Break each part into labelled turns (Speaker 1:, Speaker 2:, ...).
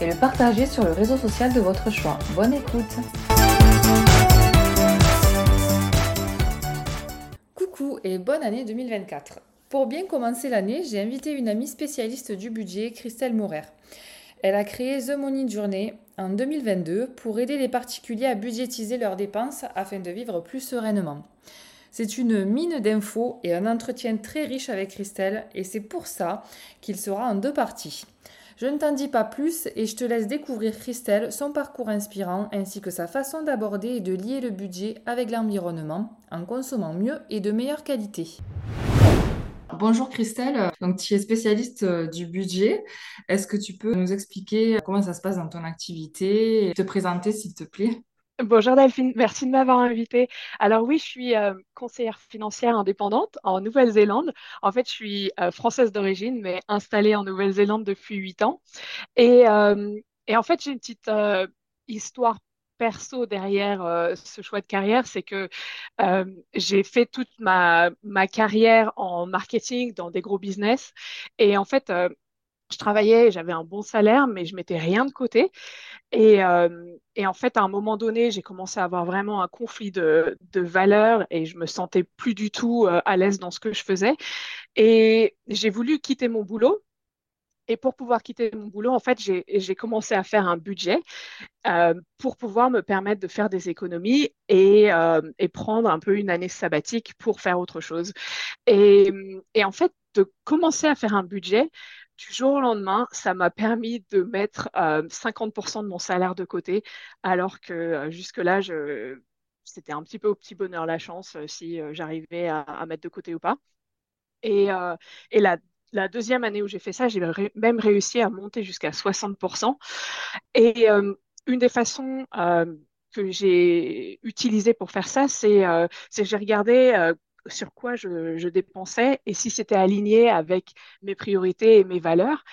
Speaker 1: et le partager sur le réseau social de votre choix. Bonne écoute Coucou et bonne année 2024 Pour bien commencer l'année, j'ai invité une amie spécialiste du budget, Christelle Maurer. Elle a créé The Money Journey en 2022 pour aider les particuliers à budgétiser leurs dépenses afin de vivre plus sereinement. C'est une mine d'infos et un entretien très riche avec Christelle et c'est pour ça qu'il sera en deux parties. Je ne t'en dis pas plus et je te laisse découvrir Christelle, son parcours inspirant ainsi que sa façon d'aborder et de lier le budget avec l'environnement en consommant mieux et de meilleure qualité. Bonjour Christelle, donc tu es spécialiste euh, du budget. Est-ce que tu peux nous expliquer comment ça se passe dans ton activité te présenter s'il te plaît?
Speaker 2: Bonjour Delphine, merci de m'avoir invitée. Alors oui, je suis euh, conseillère financière indépendante en Nouvelle-Zélande. En fait, je suis euh, française d'origine, mais installée en Nouvelle-Zélande depuis huit ans. Et, euh, et en fait, j'ai une petite histoire perso derrière ce choix de carrière, c'est que j'ai fait toute ma, ma carrière en marketing dans des gros business. Et en fait, je travaillais, j'avais un bon salaire, mais je mettais rien de côté. Et, euh, et en fait, à un moment donné, j'ai commencé à avoir vraiment un conflit de, valeurs et je me sentais plus du tout euh, à l'aise dans ce que je faisais. Et j'ai voulu quitter mon boulot. Et pour pouvoir quitter mon boulot, en fait, j'ai commencé à faire un budget euh, pour pouvoir me permettre de faire des économies et, prendre un peu une année sabbatique pour faire autre chose. Et en fait, de commencer à faire un budget, du jour au lendemain, ça m'a permis de mettre 50% euh, de mon salaire de côté, alors que euh, jusque-là, c'était un petit peu au petit bonheur la chance euh, si j'arrivais à, mettre de côté ou pas. Et, la, deuxième année où j'ai fait ça, j'ai même réussi à monter jusqu'à 60%. Et une des façons que j'ai utilisées pour faire ça, c'est que j'ai regardé sur quoi je, dépensais et si c'était aligné avec mes priorités et mes valeurs.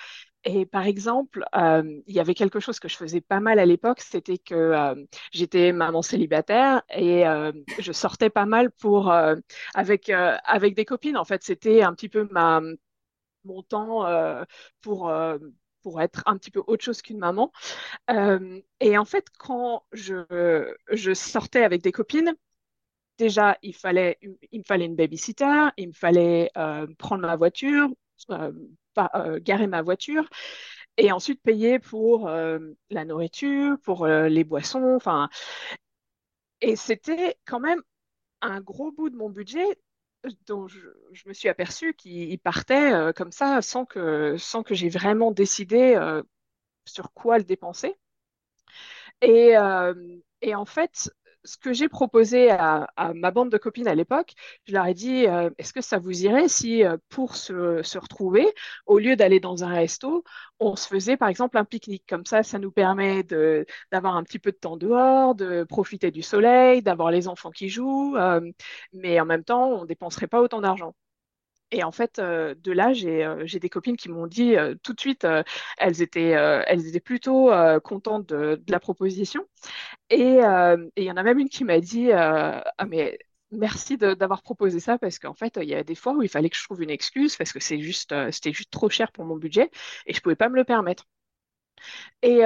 Speaker 2: Et par exemple, euh, il y avait quelque chose que je faisais pas mal à l'époque, c'était que euh, j'étais maman célibataire et euh, je sortais pas mal pour avec avec des copines. En fait, c'était un petit peu ma mon temps pour pour être un petit peu autre chose qu'une maman. et en fait, quand je, je sortais avec des copines, déjà, il, me fallait une babysitter, il me fallait euh, prendre ma voiture, euh, euh, garer ma voiture, et ensuite payer pour la nourriture, pour les boissons, enfin. Et c'était quand même un gros bout de mon budget dont je, me suis aperçue qu'il partait comme ça sans que, sans que j'ai vraiment décidé sur quoi le dépenser. Et, et en fait, ce que j'ai proposé à, ma bande de copines à l'époque, je leur ai dit, euh, est-ce que ça vous irait si euh, pour se, retrouver, au lieu d'aller dans un resto, on se faisait par exemple un pique-nique? Comme ça, ça nous permet d'avoir un petit peu de temps dehors, de profiter du soleil, d'avoir les enfants qui jouent, euh, mais en même temps, on ne dépenserait pas autant d'argent. Et en fait, euh, de là, j'ai euh, des copines qui m'ont dit euh, tout de suite, elles, étaient, elles étaient plutôt contentes de, la proposition. Et il y en a même une qui m'a dit, ah mais merci d'avoir proposé ça parce qu'en fait, il y a des fois où il fallait que je trouve une excuse parce que c'est juste, c'était juste trop cher pour mon budget et je pouvais pas me le permettre. Et,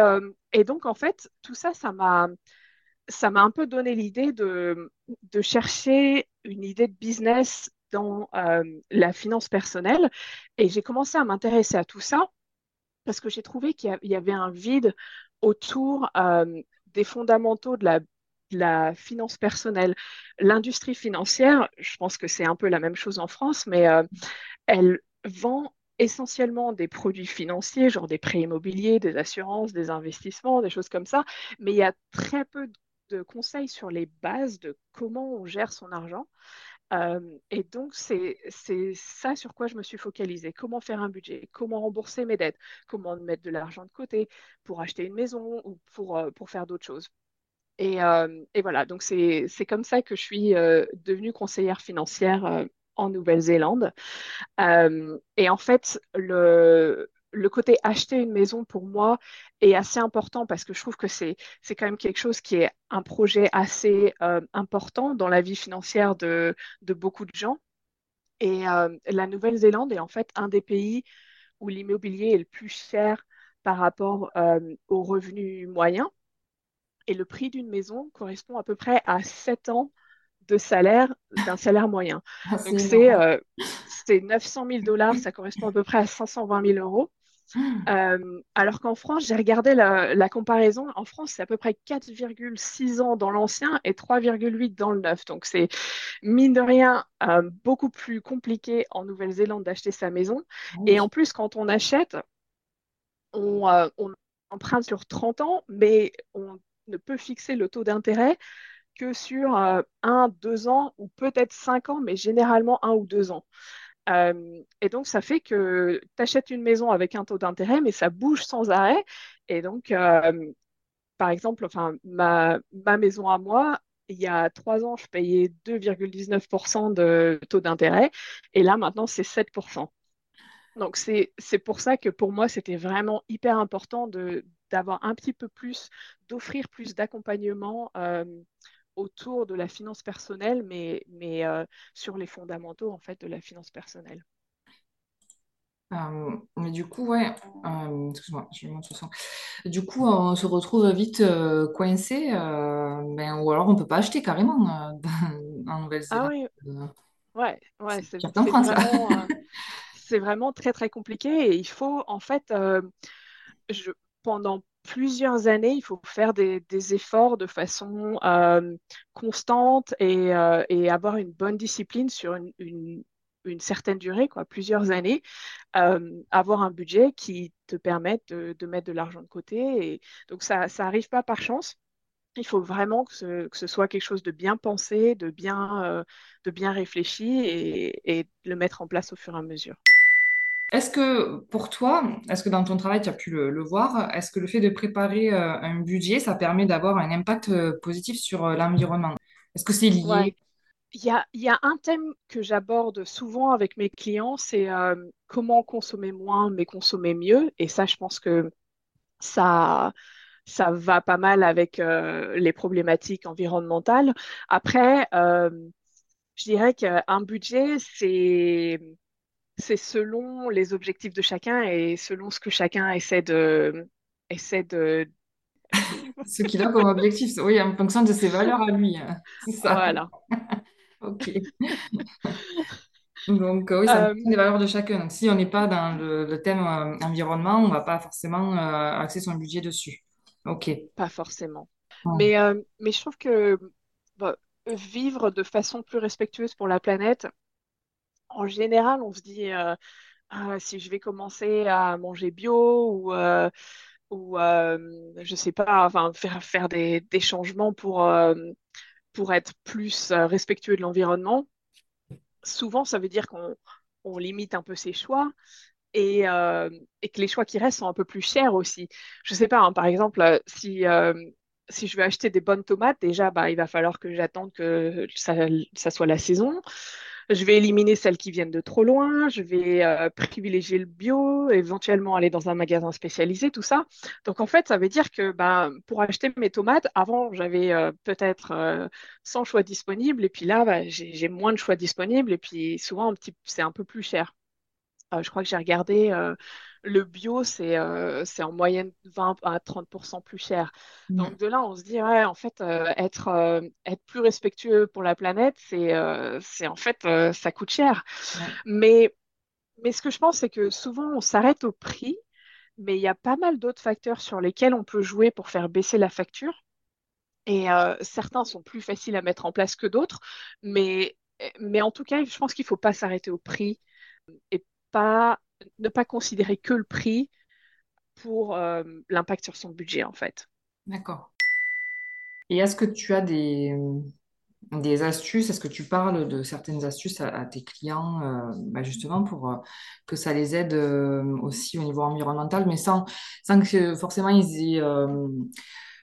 Speaker 2: et donc, en fait, tout ça, ça m'a ça m'a un peu donné l'idée de, de chercher une idée de business dans euh, la finance personnelle. Et j'ai commencé à m'intéresser à tout ça parce que j'ai trouvé qu'il y avait un vide autour euh, des fondamentaux de la, finance personnelle. L'industrie financière, je pense que c'est un peu la même chose en France, mais euh, elle vend essentiellement des produits financiers, genre des prêts immobiliers, des assurances, des investissements, des choses comme ça, mais il y a très peu de conseils sur les bases de comment on gère son argent. Et donc, c'est, ça sur quoi je me suis focalisée. Comment faire un budget, comment rembourser mes dettes, comment mettre de l'argent de côté pour acheter une maison ou pour, pour faire d'autres choses? Et, et voilà, donc c'est, c'est comme ça que je suis devenue conseillère financière en Nouvelle-Zélande. et en fait, le, le côté acheter une maison pour moi est assez important parce que je trouve que c'est c'est quand même quelque chose qui est un projet assez euh, important dans la vie financière de, de beaucoup de gens. Et euh, la Nouvelle-Zélande est en fait un des pays où l'immobilier est le plus cher par rapport euh, aux revenus moyens. Et le prix d'une maison correspond à peu près à 7 ans de salaire d'un salaire moyen. Ah, Donc c'est 900 000 dollars, ça correspond à peu près à 520 000 euros. Euh, alors qu'en France, j'ai regardé la, comparaison. En France, c'est à peu près 4,6 ans dans l'ancien et 3,8 dans le neuf. Donc, c'est mine de rien euh, beaucoup plus compliqué en Nouvelle-Zélande d'acheter sa maison. Et en plus, quand on achète, on, euh, on, emprunte sur 30 ans, mais on ne peut fixer le taux d'intérêt que sur un, deux ans ou peut-être cinq ans, mais généralement un ou deux ans. Euh, et donc, ça fait que tu achètes une maison avec un taux d'intérêt, mais ça bouge sans arrêt. Et donc, euh, par exemple, enfin, ma, ma maison à moi, il y a trois ans, je payais 2,19% de taux d'intérêt. Et là, maintenant, c'est 7%. Donc, c'est pour ça que pour moi, c'était vraiment hyper important d'avoir un petit peu plus, d'offrir plus d'accompagnement euh, autour de la finance personnelle, mais, mais euh, sur les fondamentaux en fait de la finance personnelle.
Speaker 1: Euh, mais du coup, ouais, euh, excuse-moi, je monte Du coup, on se retrouve vite coincé, ben, ou alors on peut pas acheter carrément en Nouvelle-Zélande.
Speaker 2: Ah oui, ouais, ouais, c'est vraiment, c'est vraiment très très compliqué et il faut en fait, je, pendant plusieurs années, il faut faire des, efforts de façon euh, constante euh, et, avoir une bonne discipline sur une, certaine durée, quoi, plusieurs années, euh, avoir un budget qui te permette de, mettre de l'argent de côté. Donc ça n'arrive pas par chance. Il faut vraiment que ce, soit quelque chose de bien pensé, de bien, de bien réfléchi et, et le mettre en place au fur et à mesure.
Speaker 1: Est-ce que pour toi, est-ce que dans ton travail, tu as pu le, voir, est-ce que le fait de préparer euh, un budget, ça permet d'avoir un impact euh, positif sur euh, l'environnement? Est-ce que c'est lié?
Speaker 2: Il y a, un thème que j'aborde souvent avec mes clients, c'est comment consommer moins mais consommer mieux. Et ça, je pense que ça, ça va pas mal avec les problématiques environnementales. Après, je dirais qu'un budget, c'est c'est selon les objectifs de chacun et selon ce que chacun essaie de. Essaie de...
Speaker 1: ce qu'il a comme objectif, oui, en fonction de ses valeurs à lui. Hein. C'est ça.
Speaker 2: Voilà.
Speaker 1: ok. Donc, oui, ça dépend des valeurs de chacun. Donc, si on n'est pas dans le, thème euh, environnement, on ne va pas forcément euh, axer son budget dessus. Ok.
Speaker 2: Pas forcément. Mais, euh, mais je trouve que bah, vivre de façon plus respectueuse pour la planète, en général, on se dit, euh, ah, si je vais commencer à manger bio ou, euh, ou euh, je sais pas, enfin, faire, faire des, changements pour, pour être plus respectueux de l'environnement, souvent, ça veut dire qu'on on limite un peu ses choix. Et, et, que les choix qui restent sont un peu plus chers aussi. Je sais pas, hein, par exemple, si, si je veux acheter des bonnes tomates, déjà, bah, il va falloir que j'attende que ça, soit la saison. Je vais éliminer celles qui viennent de trop loin, je vais euh, privilégier le bio, éventuellement aller dans un magasin spécialisé, tout ça. Donc en fait, ça veut dire que ben, pour acheter mes tomates, avant, j'avais euh, peut-être 100 euh, choix disponibles, et puis là, bah, j'ai moins de choix disponibles, et puis souvent, c'est un peu plus cher. Je crois que j'ai regardé le bio, c'est euh, en moyenne 20 à 30% plus cher. Donc de là, on se dit, ouais, en fait, euh, être, euh, être plus respectueux pour la planète, c'est c'est en fait, ça coûte cher. Mais, mais ce que je pense, c'est que souvent, on s'arrête au prix, mais il y a pas mal d'autres facteurs sur lesquels on peut jouer pour faire baisser la facture. Et certains sont plus faciles à mettre en place que d'autres, mais, mais en tout cas, je pense qu'il ne faut pas s'arrêter au prix et pas ne pas considérer que le prix pour euh, l'impact sur son budget, en fait.
Speaker 1: D'accord. Et est-ce que tu as des, des astuces? Est-ce que tu parles de certaines astuces à, à tes clients, euh, bah, justement pour euh, que ça les aide aussi au niveau environnemental, mais sans, sans que forcément ils aient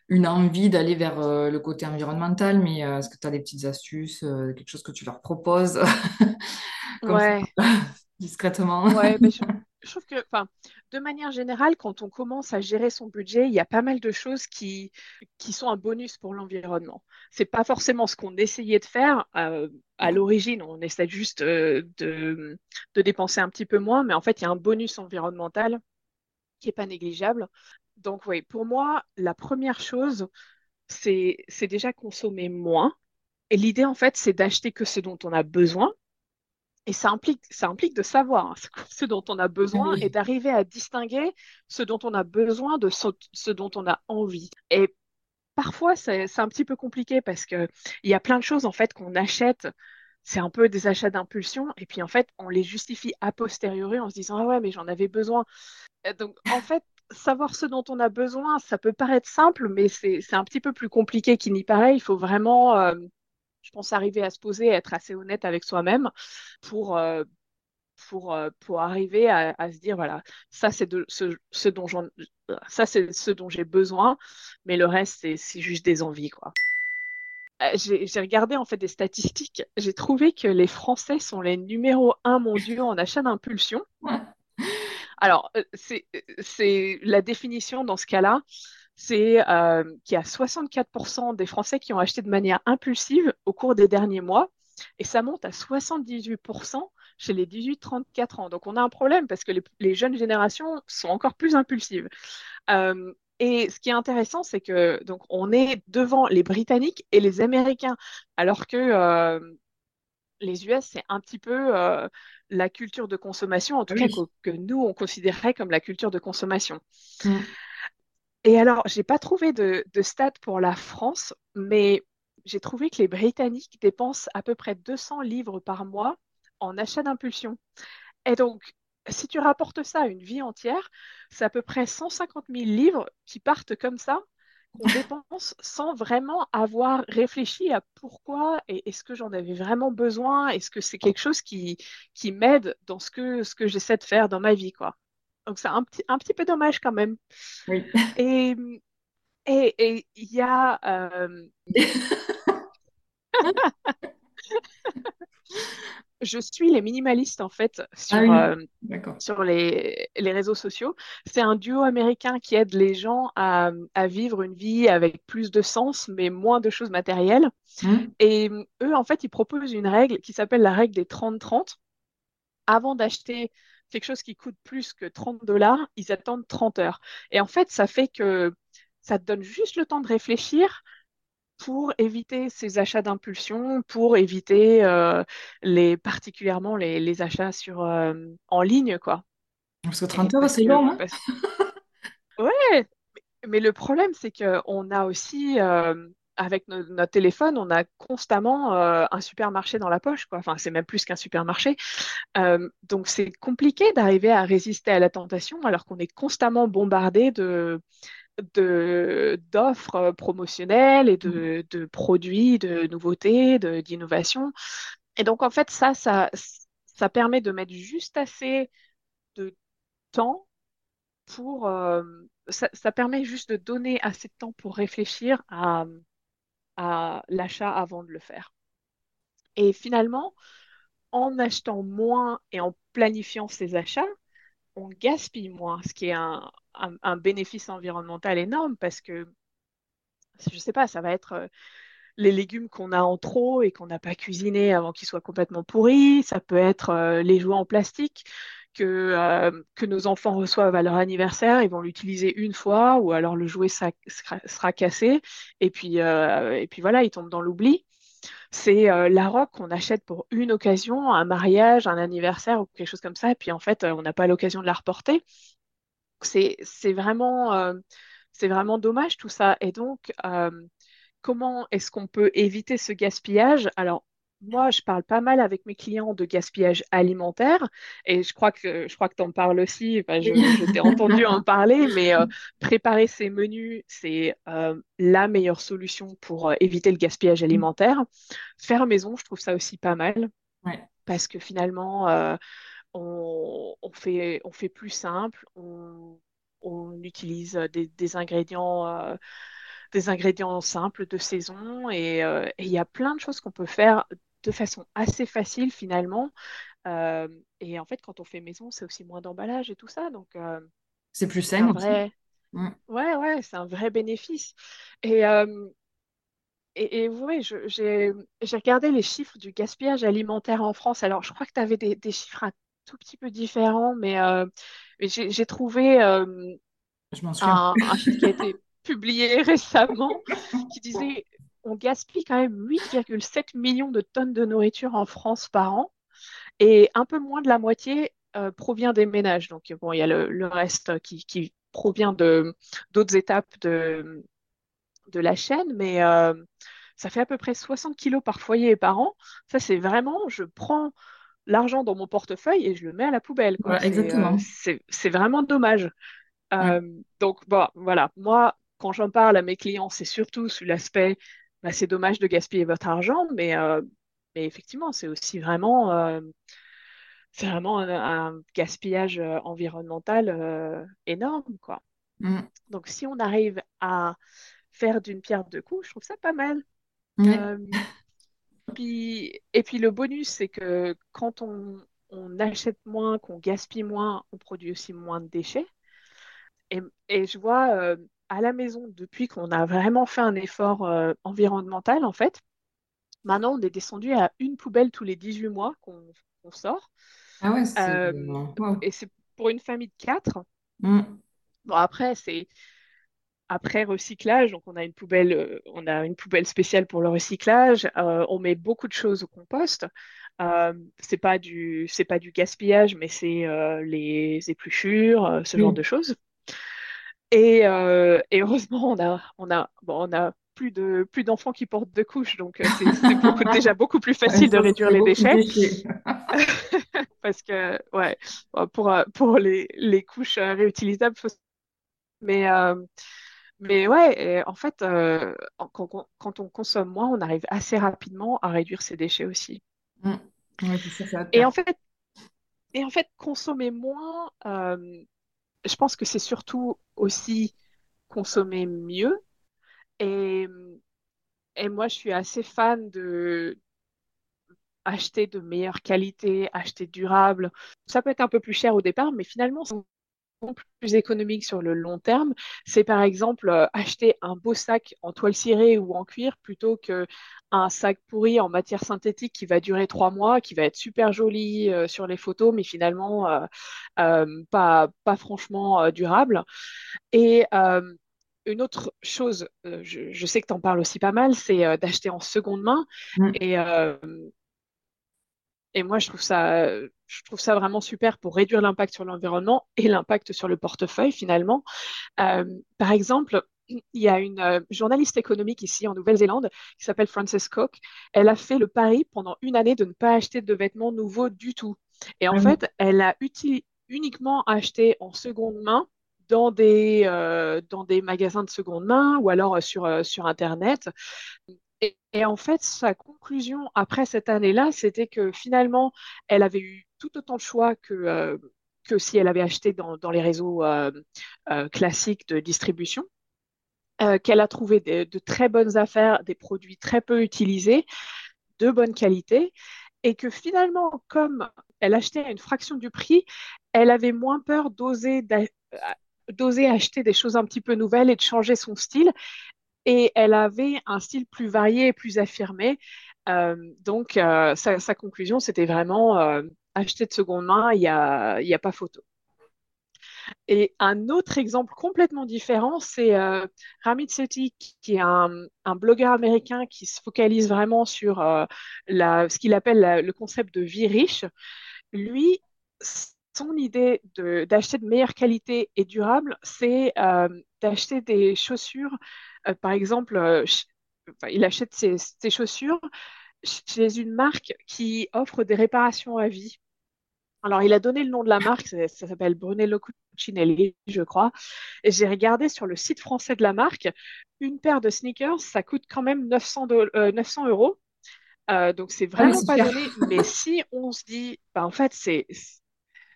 Speaker 1: une envie d'aller vers le côté environnemental, mais est-ce que tu as des petites astuces, quelque chose que tu leur proposes? Comme ça,
Speaker 2: Ouais,
Speaker 1: discrètement?
Speaker 2: ouais, je, je trouve que, enfin, de manière générale, quand on commence à gérer son budget, il y a pas mal de choses qui, qui sont un bonus pour l'environnement. C'est pas forcément ce qu'on essayait de faire euh, à l'origine. On essaie juste euh, de, de dépenser un petit peu moins, mais en fait, il y a un bonus environnemental qui est pas négligeable. Donc, oui, pour moi, la première chose, c'est, c'est déjà consommer moins. Et l'idée, en fait, c'est d'acheter que ce dont on a besoin. Et ça implique, ça implique de savoir hein, ce, ce dont on a besoin et
Speaker 1: Oui,
Speaker 2: d'arriver à distinguer ce dont on a besoin de ce, ce dont on a envie. Et parfois, c'est, un petit peu compliqué parce que il y a plein de choses, en fait, qu'on achète. C'est un peu des achats d'impulsion. Et puis, en fait, on les justifie a posteriori en se disant, ah ouais, mais j'en avais besoin. Et donc, en fait, savoir ce dont on a besoin, ça peut paraître simple, mais c'est, c'est un petit peu plus compliqué qu'il n'y paraît. Il faut vraiment, euh, je pense, arriver à se poser, être assez honnête avec soi-même pour, euh, pour, euh, pour arriver à, à se dire, voilà, ça, c'est de, ce, ce dont j'en, ça, c'est ce dont j'ai besoin, mais le reste, c'est, c'est juste des envies, quoi. Euh, J'ai regardé en fait des statistiques. J'ai trouvé que les Français sont les numéros un mondiaux en achat d'impulsion. Alors, c'est c'est la définition dans ce cas-là, c'est euh, qu'il y a 64% des Français qui ont acheté de manière impulsive au cours des derniers mois, et ça monte à 78% chez les 18-34 ans. Donc, on a un problème parce que les, les jeunes générations sont encore plus impulsives. Euh, et ce qui est intéressant, c'est que donc on est devant les Britanniques et les Américains, alors que euh, les US, c'est un petit peu euh, la culture de consommation, en tout cas que nous, on considérerait comme la culture de consommation.
Speaker 1: Mm.
Speaker 2: Et alors, j'ai pas trouvé de, de stats pour la France, mais j'ai trouvé que les Britanniques dépensent à peu près 200 livres par mois en achat d'impulsion. Et donc, si tu rapportes ça à une vie entière, c'est à peu près 150 000 livres qui partent comme ça, qu'on dépense sans vraiment avoir réfléchi à pourquoi et est-ce que j'en avais vraiment besoin, est-ce que c'est quelque chose qui, m'aide dans ce que, ce que j'essaie de faire dans ma vie, quoi? Donc c'est un petit, un petit peu dommage quand même.
Speaker 1: Oui.
Speaker 2: Et et et il y a euh, je suis les minimalistes en fait
Speaker 1: Ah
Speaker 2: sur
Speaker 1: oui,
Speaker 2: euh, sur les, les réseaux sociaux. C'est un duo américain qui aide les gens à, à vivre une vie avec plus de sens, mais moins de choses matérielles.
Speaker 1: Mm.
Speaker 2: Et eux, en fait, ils proposent une règle qui s'appelle la règle des 30-30. Avant d'acheter quelque chose qui coûte plus que 30 dollars, ils attendent 30 heures. Et en fait, ça fait que ça te donne juste le temps de réfléchir pour éviter ces achats d'impulsion, pour éviter euh, les, particulièrement les, les achats sur, euh, en ligne, quoi.
Speaker 1: Parce que
Speaker 2: Et
Speaker 1: 30 heures, c'est long, hein?
Speaker 2: ouais, mais le problème, c'est qu'on a aussi, euh, avec no- notre téléphone, on a constamment euh, un supermarché dans la poche, quoi. Enfin, c'est même plus qu'un supermarché. Euh, donc, c'est compliqué d'arriver à résister à la tentation alors qu'on est constamment bombardé de, d'offres promotionnelles et de, de produits, de nouveautés, d'innovations. Et donc, en fait, ça, ça, ça permet de mettre juste assez de temps pour... euh, ça, ça permet juste de donner assez de temps pour réfléchir à, l'achat avant de le faire. Et finalement, en achetant moins et en planifiant ses achats, on gaspille moins, ce qui est un, bénéfice environnemental énorme parce que, je sais pas, ça va être euh, les légumes qu'on a en trop et qu'on n'a pas cuisinés avant qu'ils soient complètement pourris. Ça peut être euh, les jouets en plastique que, euh, que nos enfants reçoivent à leur anniversaire. Ils vont l'utiliser une fois ou alors le jouet sera, cassé et puis, euh, et puis voilà, il tombe dans l'oubli. C'est euh, la robe qu'on achète pour une occasion, un mariage, un anniversaire ou quelque chose comme ça. Et puis en fait, on n'a pas l'occasion de la reporter. C'est, vraiment, c'est vraiment dommage tout ça. Et donc, comment est-ce qu'on peut éviter ce gaspillage? Alors, moi, je parle pas mal avec mes clients de gaspillage alimentaire et je crois que je crois que tu en parles aussi. Enfin, je, t'ai entendu en parler, mais euh, préparer ces menus, c'est euh, la meilleure solution pour euh, éviter le gaspillage alimentaire. Faire maison, je trouve ça aussi pas mal
Speaker 1: Ouais,
Speaker 2: parce que finalement, on, on fait on fait plus simple. On, on utilise des, des ingrédients des ingrédients simples de saison et euh, et il y a plein de choses qu'on peut faire de façon assez facile finalement. Euh, et en fait, quand on fait maison, c'est aussi moins d'emballage et tout ça. Donc, euh,
Speaker 1: c'est plus sain
Speaker 2: vrai,
Speaker 1: Mm.
Speaker 2: ouais, ouais, c'est un vrai bénéfice. Et, euh, et, je- j'ai, regardé les chiffres du gaspillage alimentaire en France. Alors, je crois que tu avais des, des chiffres un tout petit peu différents, mais, euh, j'ai trouvé
Speaker 1: Je
Speaker 2: un, un chiffre qui a été publié récemment qui disait on gaspille quand même 8,7 millions de tonnes de nourriture en France par an et un peu moins de la moitié euh, provient des ménages. Donc, bon, il y a le, le reste qui, qui provient de d'autres étapes de, de la chaîne, mais euh, ça fait à peu près 60 kilos par foyer et par an. Ça, c'est vraiment, je prends l'argent dans mon portefeuille et je le mets à la poubelle, quoi.
Speaker 1: Voilà,
Speaker 2: C'est euh,
Speaker 1: exactement.
Speaker 2: c'est, c'est vraiment dommage.
Speaker 1: Ouais.
Speaker 2: Euh, donc, bon, voilà, moi, quand j'en parle à mes clients, c'est surtout sous l'aspect, bah, c'est dommage de gaspiller votre argent, mais, euh, mais effectivement, c'est aussi vraiment, euh, c'est vraiment un, un gaspillage euh, environnemental euh, énorme, quoi.
Speaker 1: Mm.
Speaker 2: Donc, si on arrive à faire d'une pierre deux coups, je trouve ça pas mal. Puis, et puis le bonus, c'est que quand on, on achète moins, qu'on gaspille moins, on produit aussi moins de déchets. Et, et je vois à la maison, depuis qu'on a vraiment fait un effort euh, environnemental, en fait, maintenant on est descendu à une poubelle tous les 18 mois qu'on sort.
Speaker 1: Ah ouais, c'est...
Speaker 2: Euh,
Speaker 1: wow.
Speaker 2: et c'est pour une famille de quatre.
Speaker 1: Mm.
Speaker 2: Bon, après, c'est après recyclage, donc on a une poubelle, euh, on a une poubelle spéciale pour le recyclage. Euh, on met beaucoup de choses au compost. Euh, c'est pas du, c'est pas du gaspillage, mais c'est euh, les épluchures, ce genre
Speaker 1: Oui.
Speaker 2: de choses. Et, euh, et heureusement, on a, on a, bon, on a plus de, plus d'enfants qui portent de couches, donc euh, c'est, déjà beaucoup plus facile de réduire les déchets. Parce que, ouais, pour, pour les, les couches euh, réutilisables, faut... mais, euh, mais ouais, en fait, euh, quand, quand- on consomme moins, on arrive assez rapidement à réduire ses déchets aussi.
Speaker 1: Mm. Ouais, c'est ça, ça va te
Speaker 2: Et en fait, et en fait, consommer moins, euh, je pense que c'est surtout aussi consommer mieux. Et, et moi, je suis assez fan de acheter de meilleure qualité, acheter durable. Ça peut être un peu plus cher au départ, mais finalement, c'est plus économique sur le long terme, c'est par exemple euh, acheter un beau sac en toile cirée ou en cuir plutôt que un sac pourri en matière synthétique qui va durer trois mois, qui va être super joli euh, sur les photos, mais finalement euh, euh, pas, pas franchement durable. Et une autre chose, je, je sais que tu en parles aussi pas mal, c'est d'acheter en seconde main.
Speaker 1: Mm.
Speaker 2: Et, et moi, je trouve ça, je trouve ça vraiment super pour réduire l'impact sur l'environnement et l'impact sur le portefeuille finalement. Par exemple, il y a une euh, journaliste économique ici en Nouvelle-Zélande qui s'appelle Frances Cook. Elle a fait le pari pendant une année de ne pas acheter de vêtements nouveaux du tout. Et en
Speaker 1: Ah
Speaker 2: fait, elle a uniquement acheté en seconde main dans des, euh, dans des magasins de seconde main ou alors euh, sur, euh, sur Internet. Et, et en fait, sa conclusion après cette année-là, c'était que finalement, elle avait eu tout autant de choix que, que si elle avait acheté dans, dans les réseaux euh, euh, classiques de distribution, euh, qu'elle a trouvé de très bonnes affaires, des produits très peu utilisés, de bonne qualité, et que finalement, comme elle achetait à une fraction du prix, elle avait moins peur d'oser euh, acheter des choses un petit peu nouvelles et de changer son style et elle avait un style plus varié et plus affirmé. Euh, donc, sa, conclusion, c'était vraiment acheter de seconde main, il n'y a, y a pas photo. Et un autre exemple complètement différent, c'est euh, Ramit Sethi, qui est un, blogueur américain qui se focalise vraiment sur euh, ce qu'il appelle le concept de vie riche. Lui, son idée d'acheter de, meilleure qualité et durable, c'est euh, d'acheter des chaussures, euh, par exemple, il achète ses chaussures chez une marque qui offre des réparations à vie. Alors, il a donné le nom de la marque, ça, ça s'appelle Brunello Cucinelli, je crois. Et j'ai regardé sur le site français de la marque, une paire de sneakers, ça coûte quand même 900, de, 900 euh, euros. Euh, donc, c'est
Speaker 1: Ah,
Speaker 2: vraiment pas donné. Mais si on se dit, bah, en fait, c'est.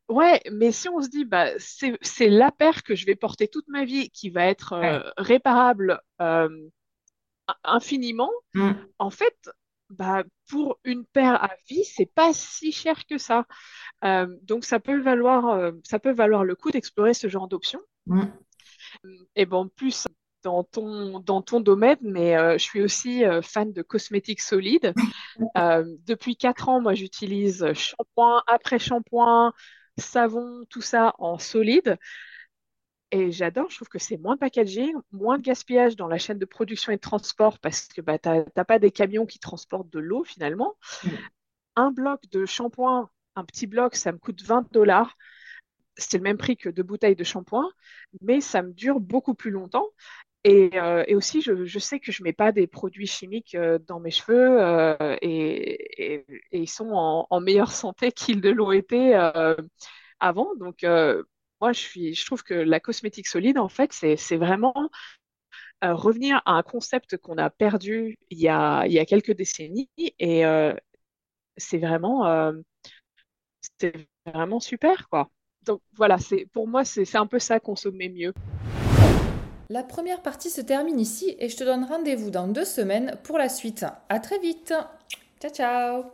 Speaker 2: Ouais, mais si on se dit, bah, c'est, la paire que je vais porter toute ma vie, qui va être euh,
Speaker 1: Ouais.
Speaker 2: réparable infiniment,
Speaker 1: Mm,
Speaker 2: en fait, bah, pour une paire à vie, c'est pas si cher que ça. Euh, donc ça peut valoir, euh, ça peut valoir le coup d'explorer ce genre d'options.
Speaker 1: mm.
Speaker 2: Et bon, plus dans ton, dans ton domaine, mais euh, je suis aussi fan de cosmétiques solides. Depuis quatre ans, moi, j'utilise shampoing, après-shampoing, savon, tout ça en solide. Et j'adore, je trouve que c'est moins de packaging, moins de gaspillage dans la chaîne de production et de transport parce que bah, tu n'as pas des camions qui transportent de l'eau finalement.
Speaker 1: mm.
Speaker 2: Un bloc de shampoing, un petit bloc, ça me coûte 20 dollars. C'est le même prix que deux bouteilles de shampoing, mais ça me dure beaucoup plus longtemps. Et, euh, et aussi, je, je sais que je mets pas des produits chimiques euh, dans mes cheveux euh, et, et- et ils sont en, en meilleure santé qu'ils ne l'ont été avant. Donc, euh, moi, je suis, je trouve que la cosmétique solide, en fait, c'est, vraiment euh, revenir à un concept qu'on a perdu il y a, quelques décennies et euh, c'est vraiment, euh, vraiment super, quoi. Donc, voilà, pour moi, c'est un peu ça, consommer mieux.
Speaker 1: La première partie se termine ici et je te donne rendez-vous dans deux semaines pour la suite. À très vite. Ciao ciao